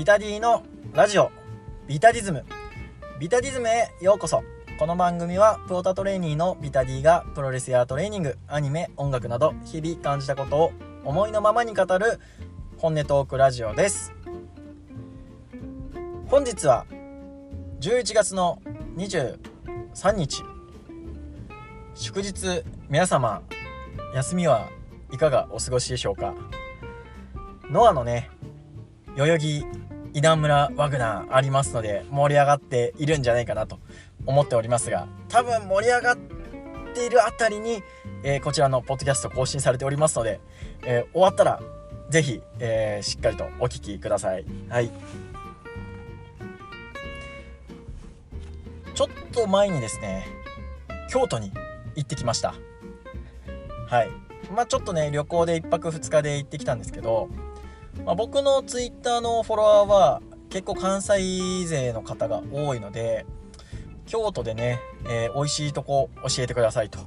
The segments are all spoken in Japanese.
ビタディのラジオビタディズム。ビタディズムへようこそ。この番組はプロタトレーニーのビタディがプロレスやトレーニングアニメ音楽など日々感じたことを思いのままに語る本音トークラジオです。本日は11月の23日。祝日皆様休みはいかがお過ごしでしょうか？ノアのね代々木稲村ワグナーありますので盛り上がっているんじゃないかなと思っておりますが多分盛り上がっているあたりに、えー、こちらのポッドキャスト更新されておりますので、えー、終わったら是非、えー、しっかりとお聴きください。はい。ちょっと前にですね京都に行ってきました。はい。まあちょっとね旅行で1泊2日で行ってきたんですけどまあ、僕の Twitter のフォロワーは結構関西勢の方が多いので京都でね、えー、美味しいとこ教えてくださいと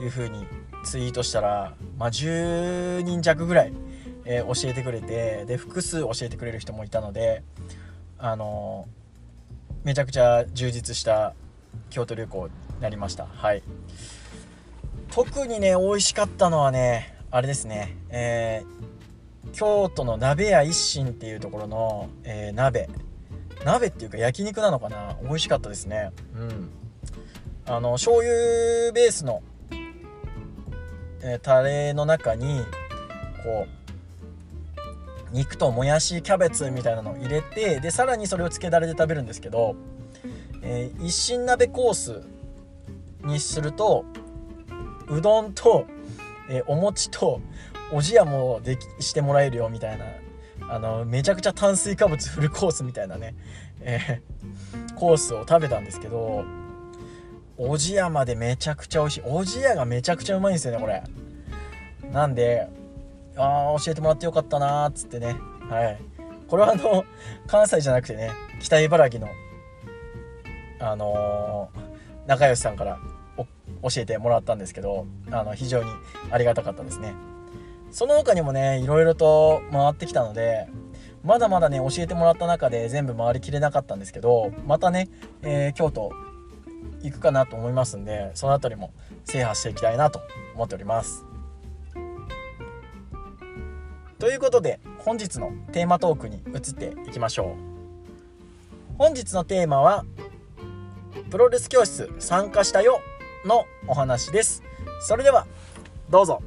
いう風にツイートしたら、まあ、10人弱ぐらい、えー、教えてくれてで複数教えてくれる人もいたのであのー、めちゃくちゃ充実した京都旅行になりました。はい。特にね美味しかったのはねあれですね。えー京都の鍋屋一心っていうところの、えー、鍋。鍋っていうか焼肉なのかな？美味しかったですね。うん。あの醤油ベースの、えー、タレの中にこう肉ともやしキャベツみたいなのを入れてでさらにそれをつけだれで食べるんですけど、えー、一心鍋コースにするとうどんと、えー、お餅とおじやもできしてもらえるよみたいな。あのめちゃくちゃ炭水化物フルコースみたいなね、えー、コースを食べたんですけどおじやまでめちゃくちゃ美味しい。おじやがめちゃくちゃうまいんですよねこれ。なんでああ教えてもらってよかったなーっつってね。はい。これはあの関西じゃなくてね北茨城のあのー、仲良しさんから教えてもらったんですけどあの非常にありがたかったですね。その他にもねいろいろと回ってきたのでまだまだね教えてもらった中で全部回りきれなかったんですけどまたね、えー、京都行くかなと思いますんでその辺りも制覇していきたいなと思っております。ということで本日のテーマトークに移っていきましょう。本日のテーマはプロレス教室参加したよのお話です。それではどうぞ。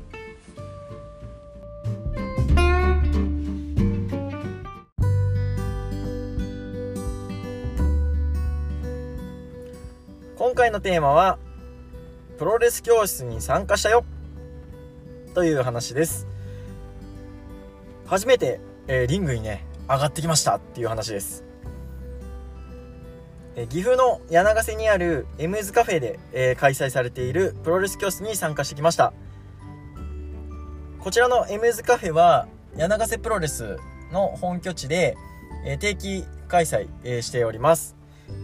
のテーマはプロレス教室に参加したよ。という話です。初めて、えー、リングにね上がってきましたっていう話です、えー、岐阜の柳ヶ瀬にあるエムズカフェで、えー、開催されているプロレス教室に参加してきました。こちらのエムズカフェは柳ヶ瀬プロレスの本拠地で、え定期開催、えしております、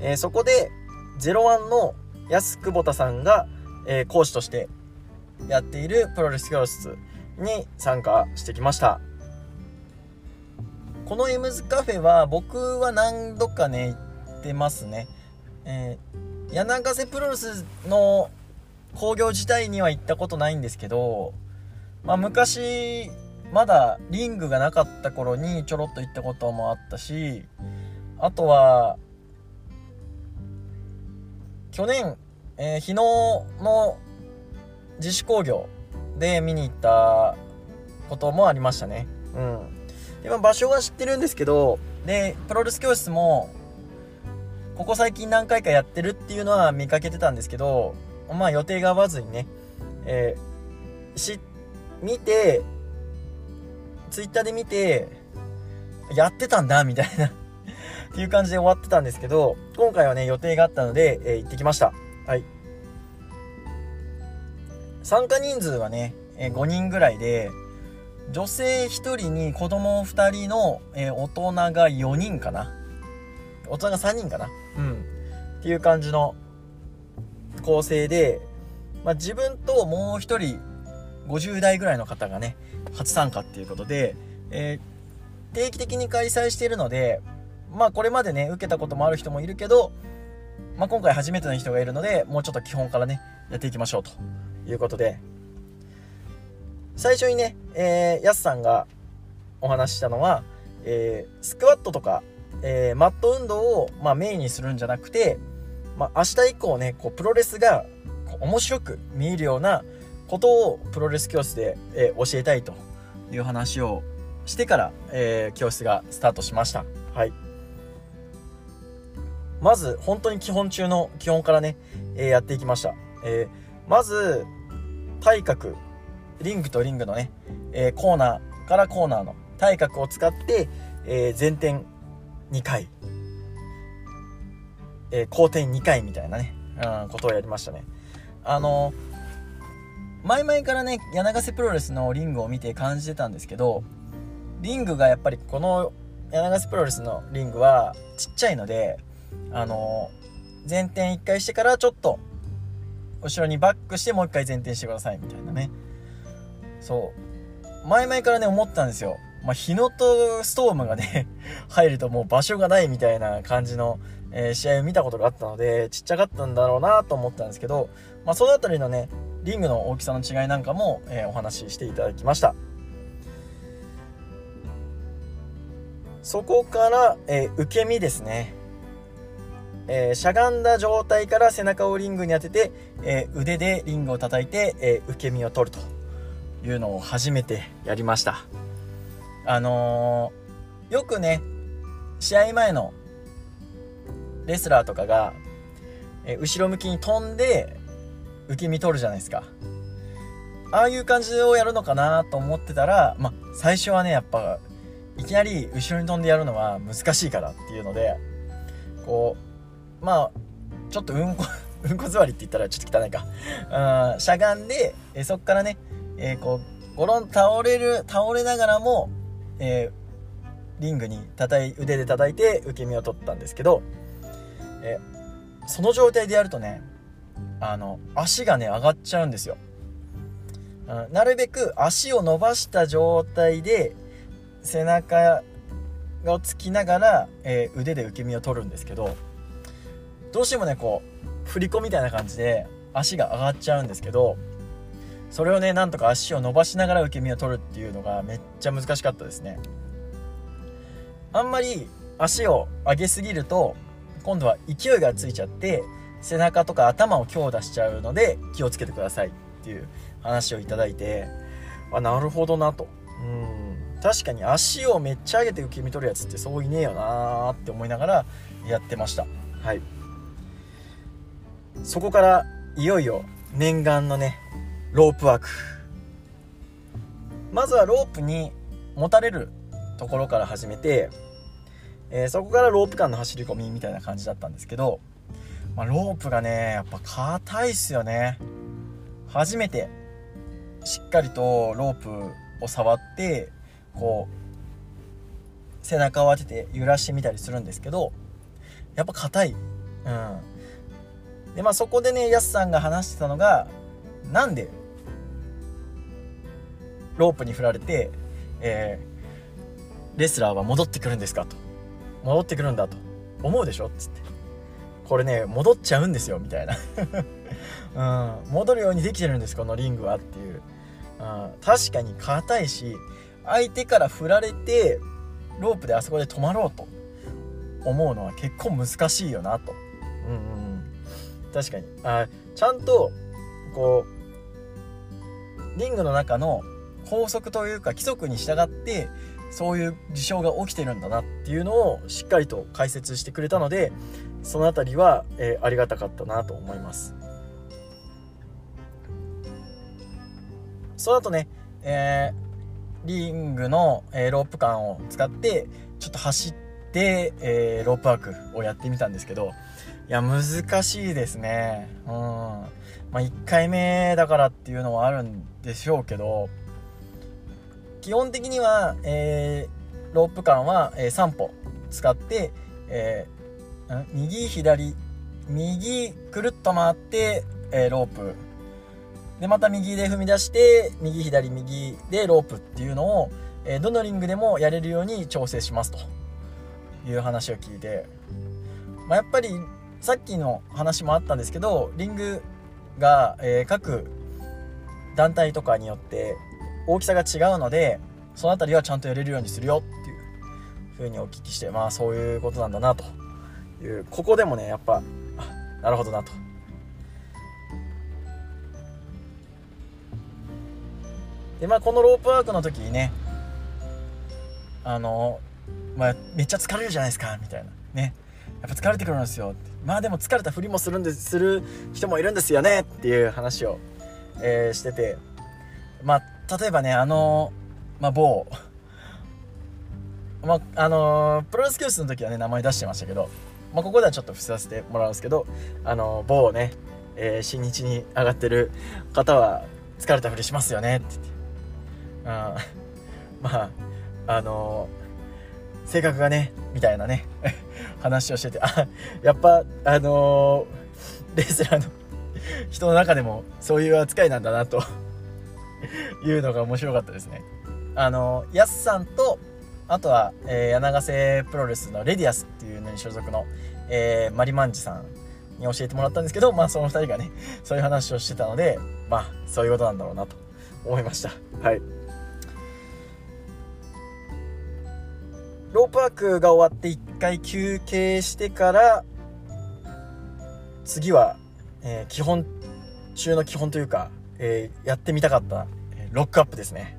えそこで01の安久保田さんが、えー、講師としてやっているプロレス教室に参加してきました。このエムズカフェは僕は何度かね行ってますね、えー、柳ヶ瀬プロレスの興行自体には行ったことないんですけど、まあ、昔まだリングがなかった頃にちょろっと行ったこともあったしあとは去年、えー、日野の自主興行で見に行ったこともありましたね。うん。で、ま場所は知ってるんですけど、で、プロレス教室も、ここ最近何回かやってるっていうのは見かけてたんですけど、まあ予定が合わずにね、えー、し、見て、ツイッターで見て、やってたんだ、みたいなっていう感じで終わってたんですけど、今回はね、予定があったので、えー、行ってきました。はい。参加人数はね、えー、5人ぐらいで、女性1人に子供2人の、えー、大人が4人かな。大人が3人かな。うん。っていう感じの構成で、まあ、自分ともう1人、50代ぐらいの方がね、初参加っていうことで、えー、定期的に開催しているのでまあこれまでね受けたこともある人もいるけど、まあ、今回初めての人がいるのでもうちょっと基本からねやっていきましょうということで最初にね、えー、やすさんがお話ししたのは、えー、スクワットとか、えー、マット運動を、まあ、メインにするんじゃなくて、まあ、明日以降ねこうプロレスが面白く見えるようなことをプロレス教室で、えー、教えたいという話をしてから、えー、教室がスタートしました。はい。まず、本当に基本中の基本からね、えー、やっていきました。えー、まず、体格、リングとリングのね、えコーナーからコーナーの体格を使って、え前転2回、え後転2回みたいなね、うん、ことをやりましたね。あの前々からね柳瀬プロレスのリングを見て感じてたんですけどリングがやっぱりこの柳瀬プロレスのリングはちっちゃいのであの前転1回してからちょっと後ろにバックしてもう1回前転してくださいみたいなね。そう。前々からね思ったんですよ。まあ、日野とストームがね 入るともう場所がないみたいな感じの、えー、試合を見たことがあったのでちっちゃかったんだろうなと思ったんですけど、まあ、その辺りのねリングの大きさの違いなんかも、えー、お話ししていただきました。そこから、えー、受け身ですね、えー、しゃがんだ状態から背中をリングに当てて、えー、腕でリングを叩いて、え受け身を取るというのを初めてやりました。あのよくね試合前のレスラーとかが、え後ろ向きに飛んで受け身取るじゃないですか。ああいう感じをやるのかなと思ってたらま最初はねやっぱいきなり後ろに飛んでやるのは難しいからっていうのでこうまあちょっとうんこ うんこ座りって言ったらちょっと汚いか。うんしゃがんでえそっからね、えー、こうゴロン倒れる倒れながらも、えー、リングに叩い腕で叩いて受け身を取ったんですけど、えー、その状態でやるとねあの足がね上がっちゃうんですよ、うん、なるべく足を伸ばした状態で背中をつきながら、え、腕で受け身を取るんですけどどうしてもねこう振り子みたいな感じで足が上がっちゃうんですけどそれをねなんとか足を伸ばしながら受け身を取るっていうのがめっちゃ難しかったですね。あんまり足を上げすぎると今度は勢いがついちゃって背中とか頭を強打しちゃうので気をつけてくださいっていう話をいただいてあなるほどなと。うん。確かに足をめっちゃ上げて受け身取るやつってそういねえよなーって思いながらやってました。はい。そこからいよいよ念願のねロープワーク。まずはロープに持たれるところから始めて、えー、そこからロープ間の走り込みみたいな感じだったんですけどまあ、ロープがねやっぱ硬いっすよね。初めてしっかりとロープを触ってこう背中を当てて揺らしてみたりするんですけどやっぱ硬い。うん。でまあそこでねやすさんが話してたのがなんでロープに振られて、えー、レスラーは戻ってくるんですかと。戻ってくるんだと。思うでしょ？っつって。これね戻っちゃうんですよみたいな。うん、戻るようにできてるんですこのリングはっていう、うん、確かに硬いし相手から振られてロープであそこで止まろうと思うのは結構難しいよなと、うんうん、確かに。あちゃんとこうリングの中の法則というか規則に従ってそういう事象が起きてるんだなっていうのをしっかりと解説してくれたのでその辺りは、えー、ありがたかったなと思います。その後ね、えー、リングの、えー、ロープ感を使ってちょっと走って、えー、ロープワークをやってみたんですけどいや難しいですね。うん。まあ1回目だからっていうのはあるんでしょうけど基本的には、えー、ロープ感は、えー、3歩使って、えー、右左右くるっと回って、えー、ロープ。でまた右で踏み出して右左右でロープっていうのを、えどのリングでもやれるように調整しますという話を聞いて、まあ、やっぱりさっきの話もあったんですけどリングが、え各団体とかによって大きさが違うのでその辺りはちゃんとやれるようにするよっていう風にお聞きしてまあそういうことなんだなという。ここでもねやっぱあなるほどなと。でまあこのロープワークの時にねあのまあめっちゃ疲れるじゃないですかみたいな。ね。やっぱ疲れてくるんですよってまあでも疲れたふりもするんですする人もいるんですよねっていう話を、えー、してて。まあ例えばねあのまあ某。まあのプロレス教室の時はね名前出してましたけど、まあ、ここではちょっと伏せさせてもらうんですけどあの某ね、えー、新日に上がってる方は疲れたふりしますよねって言って。あまああの、性格がねみたいなね。話をしててあ やっぱあのー、レスラーの 人の中でもそういう扱いなんだなと いうのが面白かったですねあのー、やすさんとあとは、えー、柳ヶ瀬プロレスのレディアスっていうのに所属の、えー、マリマンジさんに教えてもらったんですけど、まあその2人がね、そういう話をしてたので、まあそういうことなんだろうなと思いました。はい。ロープワークが終わって1回休憩してから次は、えー、基本中の基本というか、えー、やってみたかったロックアップですね。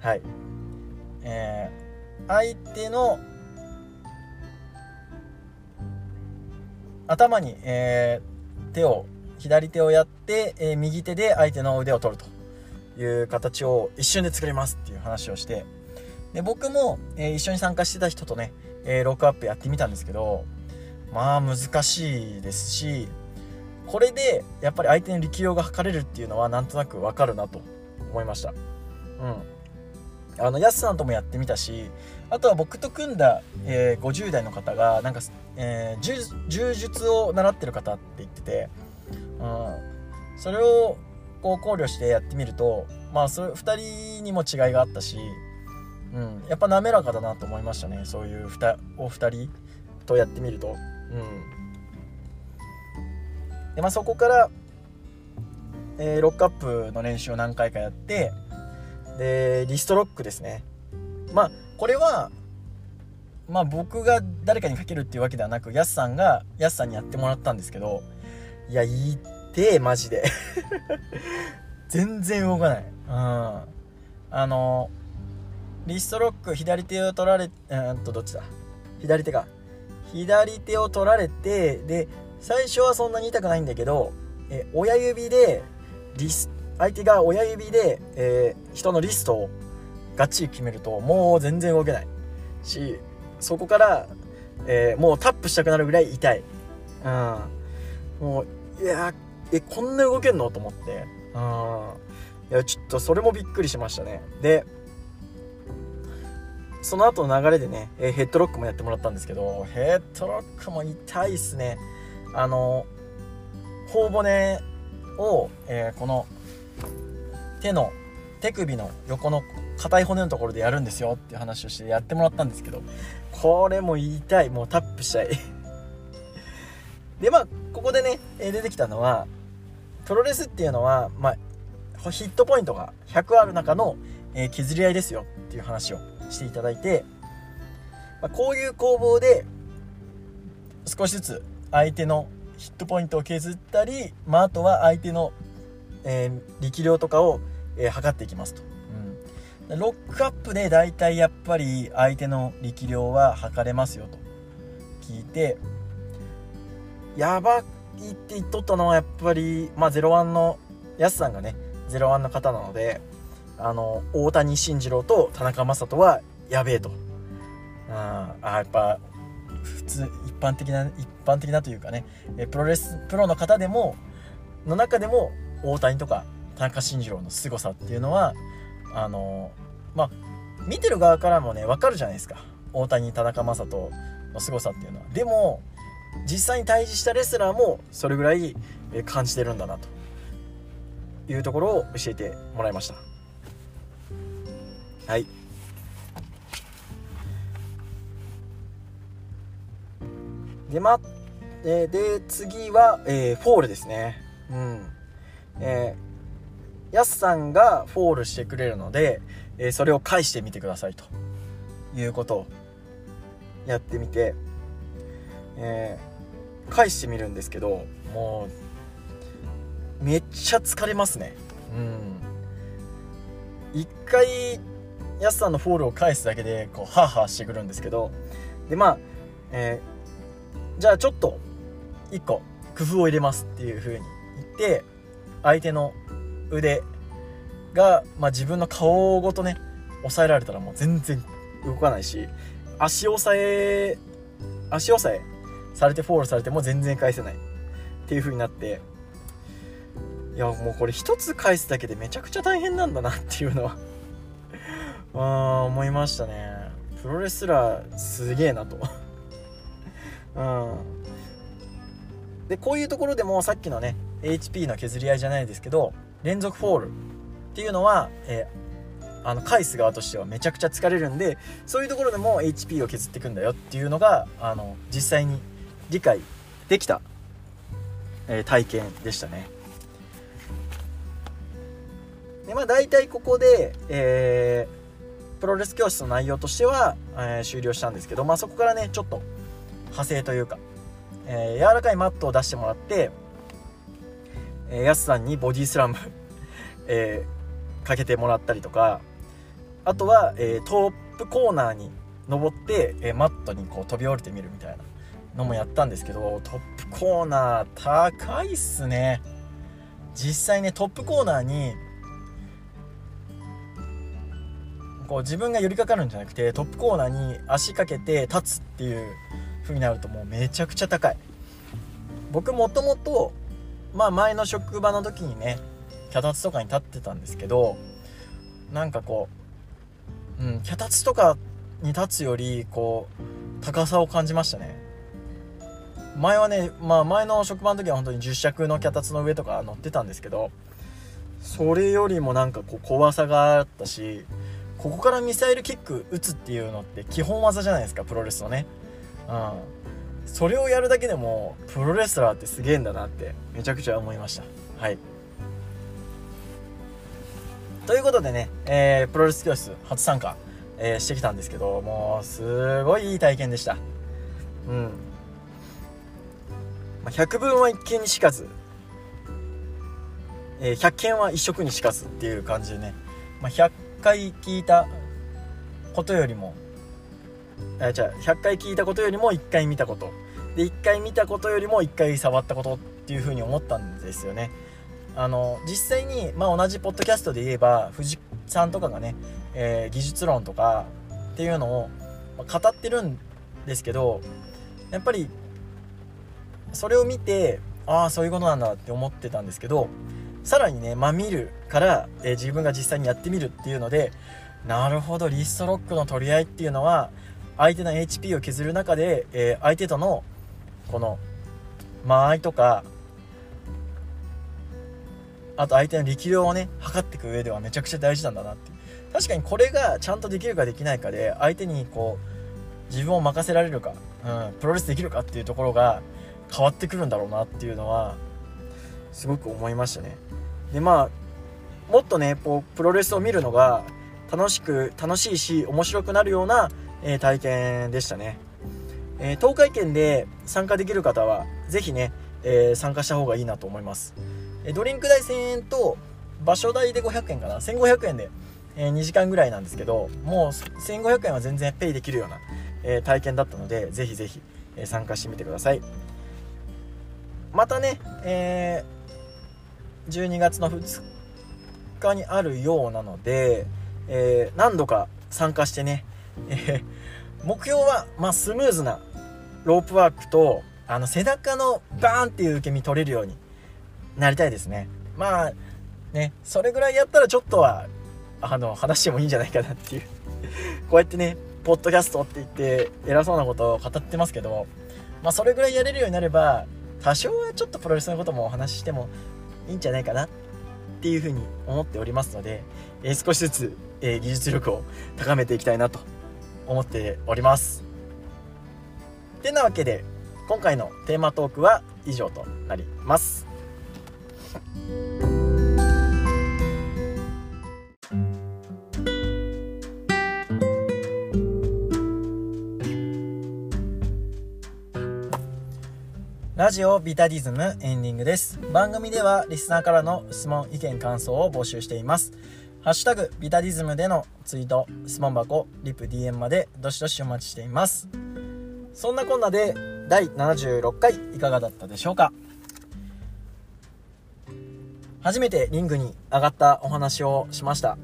はい。えー、相手の頭に、えー、手を左手をやって、えー、右手で相手の腕を取るという形を一瞬で作りますっていう話をしてで僕も、えー、一緒に参加してた人とね、えー、ロックアップやってみたんですけどまあ難しいですしこれでやっぱり相手の力量が測れるっていうのはなんとなくわかるなと思いました。うん。あのヤスさんともやってみたしあとは僕と組んだ、えー、50代の方がなんか、えー、柔術を習ってる方って言ってて、うん、それをこう考慮してやってみるとまあそれ2人にも違いがあったしうん、やっぱ滑らかだなと思いましたね。そういうお二人とやってみると、うん。でまあ、そこから、えー、ロックアップの練習を何回かやってでリストロックですね。まあこれはまあ僕が誰かにかけるっていうわけではなくやすさんがやすさんにやってもらったんですけどいやいいってマジで。全然動かない。うん。あのリストロック左手を取られうんとどっちだ？左手か。左手を取られてで最初はそんなに痛くないんだけどえ親指でリス相手が親指で、えー、人のリストをがっちり決めるともう全然動けない。しそこから、えー、もうタップしたくなるぐらい痛い、うん、もういやえこんな動けんの？と思って、うん、いやちょっとそれもびっくりしましたね。でその後の流れでね、えヘッドロックもやってもらったんですけど、ヘッドロックも痛いっすね。あの、頬骨を、えー、この手の手首の横の硬い骨のところでやるんですよっていう話をしてやってもらったんですけど、これも痛い。もうタップしたい。で、まあ、ここでね、え出てきたのは、プロレスっていうのは、まあ、ヒットポイントが100ある中の、え削り合いですよっていう話をしていただいて、まあ、こういう攻防で少しずつ相手のヒットポイントを削ったり、まあ、あとは相手の、えー、力量とかを、えー、測っていきますと、うん、ロックアップで大体やっぱり相手の力量は測れますよと聞いてやばいって言っとったのはやっぱり、まあ、01のやすさんがね01の方なのであの大谷慎次郎と田中将人はやべえと。ああやっぱ普通一般的な一般的なというかね。プロレスプロの方でもの中でも大谷とか田中慎次郎の凄さっていうのはあのまあ見てる側からもね分かるじゃないですか。大谷田中将人の凄さっていうのは。でも実際に対峙したレスラーもそれぐらい感じてるんだなと。いうところを教えてもらいました。はい。でまえで次は、えー、フォールですね。うん。えー、やすさんがフォールしてくれるので、えー、それを返してみてくださいと。いうことをやってみて、えー、返してみるんですけどもうめっちゃ疲れますね。うん。一回ヤスさんのフォールを返すだけでこうハーハーしてくるんですけど。でまあ、えー、じゃあちょっと1個工夫を入れますっていう風に言って相手の腕が、まあ、自分の顔ごとね押さえられたらもう全然動かないし足押さえ足押さえされてフォールされても全然返せない。っていう風になっていやもうこれ一つ返すだけでめちゃくちゃ大変なんだなっていうのはあ思いましたね。プロレスラーすげえなと。うん。でこういうところでもさっきのね HP の削り合いじゃないですけど連続フォールっていうのは、えー、あの返す側としてはめちゃくちゃ疲れるんでそういうところでも HP を削っていくんだよっていうのがあの実際に理解できた、えー、体験でしたね。でまあ大体ここで、えー、プロレス教室の内容としては、えー、終了したんですけど、まあ、そこからねちょっと派生というか、えー、柔らかいマットを出してもらってえー、やすさんにボディスラム えー、かけてもらったりとかあとは、えー、トップコーナーに登って、えー、マットにこう飛び降りてみるみたいなのもやったんですけどトップコーナー高いっすね。実際ねトップコーナーにこう自分が寄りかかるんじゃなくてトップコーナーに足かけて立つっていう風になるともうめちゃくちゃ高い。僕もともとまあ前の職場の時にね脚立とかに立ってたんですけどなんかこう、うん、脚立とかに立つよりこう高さを感じましたね。前はねまあ前の職場の時は本当に10尺の脚立の上とか乗ってたんですけどそれよりもなんかこう怖さがあったしここからミサイルキック打つっていうのって基本技じゃないですかプロレスのね。うん。それをやるだけでもプロレスラーってすげえんだなってめちゃくちゃ思いました。はい。ということでね、えー、プロレス教室初参加、えー、してきたんですけどもうすごいいい体験でした。うん、まあ、百聞は一見にしかず、えー、百件は一色にしかずっていう感じでね、まあ、100回聞いたことよりもあじゃあ100回聞いたことよりも1回見たこと。で1回見たことよりも1回触ったことっていう風に思ったんですよね。あの実際に、まあ、同じポッドキャストで言えば藤さんとかがね、えー、技術論とかっていうのを語ってるんですけどやっぱりそれを見てああそういうことなんだって思ってたんですけどさらにね、まあ、見るから、えー、自分が実際にやってみるっていうのでなるほどリストロックの取り合いっていうのは相手の HP を削る中で、えー、相手とのこの間合いとかあと相手の力量をね測っていく上ではめちゃくちゃ大事なんだなって。確かにこれがちゃんとできるかできないかで相手にこう自分を任せられるか、うん、プロレスできるかっていうところが変わってくるんだろうなっていうのはすごく思いましたね。でまあもっとねこうプロレスを見るのが楽しく楽しいし面白くなるような、えー、体験でしたね。えー、東海圏で参加できる方は是非ね、えー、参加した方がいいなと思います、えドリンク代1000円と場所代で500円かな？1500円で、え2時間ぐらいなんですけどもう1500円は全然ペイできるような、え体験だったので是非是非、え参加してみてください。またね、え12月の2日にあるようなので、え何度か参加してね、え 目標は、まあ、スムーズなロープワークとあの背中のバーンっていう受け身取れるようになりたいですね。まあねそれぐらいやったらちょっとはあの話してもいいんじゃないかなっていう。こうやってねポッドキャストって言って偉そうなことを語ってますけどまあそれぐらいやれるようになれば多少はちょっとプロレスのこともお話ししてもいいんじゃないかなっていうふうに思っておりますので、えー、少しずつ、えー、技術力を高めていきたいなと思っております。てなわけで今回のテーマトークは以上となります。ラジオビタディズムエンディングです。番組ではリスナーからの質問意見感想を募集しています。ハッシュタグビタディズムでのツイート質問箱リプ DM までどしどしお待ちしています。そんなこんなで第76回いかがだったでしょうか？初めてリングに上がったお話をしました。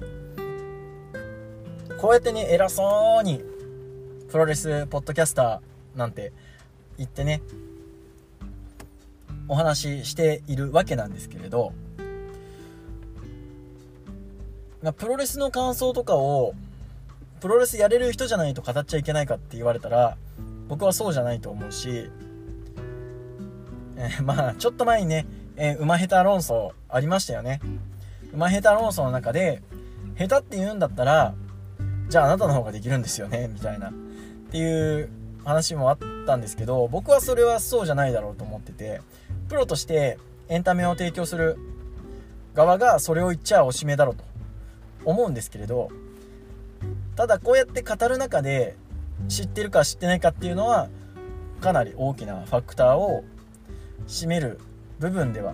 こうやってね偉そうにプロレスポッドキャスターなんて言ってねお話ししているわけなんですけれどまプロレスの感想とかをプロレスやれる人じゃないと語っちゃいけないかって言われたら僕はそうじゃないと思うし、えー、まあちょっと前にね、えー、馬下手論争ありましたよね。馬下手論争の中で下手って言うんだったらじゃああなたの方ができるんですよねみたいなっていう話もあったんですけど僕はそれはそうじゃないだろうと思っててプロとしてエンタメを提供する側がそれを言っちゃおしめだろうと思うんですけれどただこうやって語る中で知ってるか知ってないかっていうのはかなり大きなファクターを占める部分では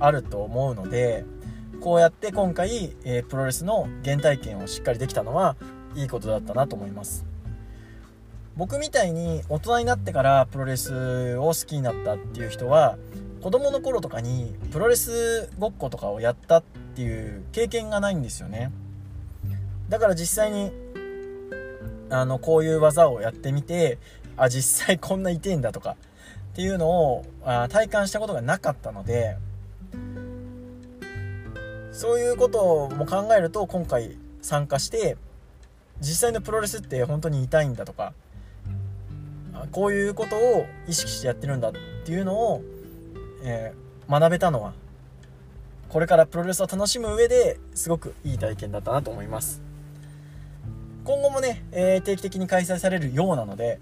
あると思うのでこうやって今回、え、プロレスの原体験をしっかりできたのはいいことだったなと思います。僕みたいに大人になってからプロレスを好きになったっていう人は子供の頃とかにプロレスごっことかをやったっていう経験がないんですよね。だから実際にあのこういう技をやってみてあ実際こんな痛いんだとかっていうのをあ体感したことがなかったのでそういうことも考えると今回参加して実際のプロレスって本当に痛いんだとかこういうことを意識してやってるんだっていうのをえー、学べたのはこれからプロレスを楽しむ上ですごくいい体験だったなと思います。今後もね、えー、定期的に開催されるようなので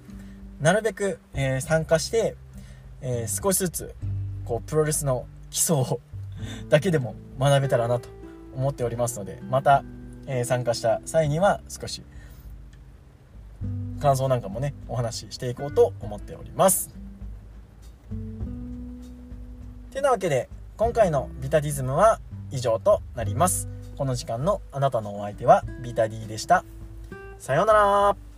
なるべく、えー、参加して、え少しずつこうプロレスの基礎をだけでも学べたらなと思っておりますのでまた、え参加した際には少し感想なんかもねお話ししていこうと思っております。てなわけで今回のビタディズムは以上となります。この時間のあなたのお相手はビタディでした。さようなら。